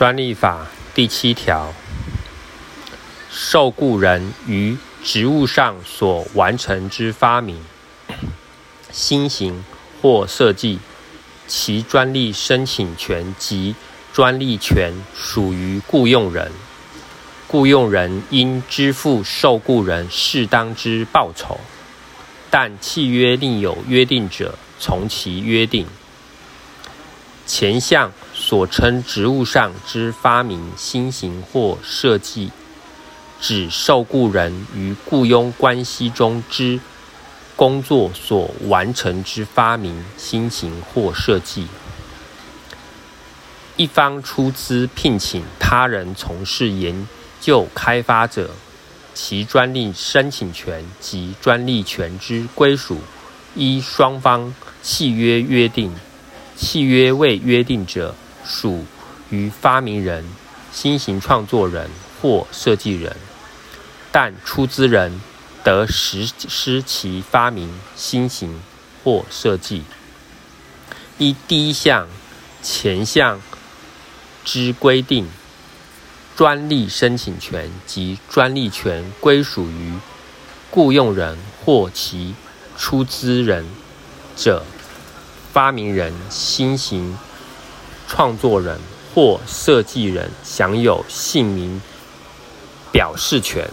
专利法第七条，受雇人于职务上所完成之发明、新型或设计，其专利申请权及专利权属于雇用人，雇用人应支付受雇人适当之报酬，但契约另有约定者，从其约定。前项所称职务上之发明、新型或设计，指受雇人于雇佣关系中之工作所完成之发明、新型或设计。一方出资聘请他人从事研究开发者，其专利申请权及专利权之归属，依双方契约约定。契约未约定者，属于发明人、新型创作人或设计人，但出资人得实施其发明、新型或设计。依第一项前项之规定，专利申请权及专利权归属于雇用人或其出资人者。发明人、新型创作人或设计人享有姓名表示权。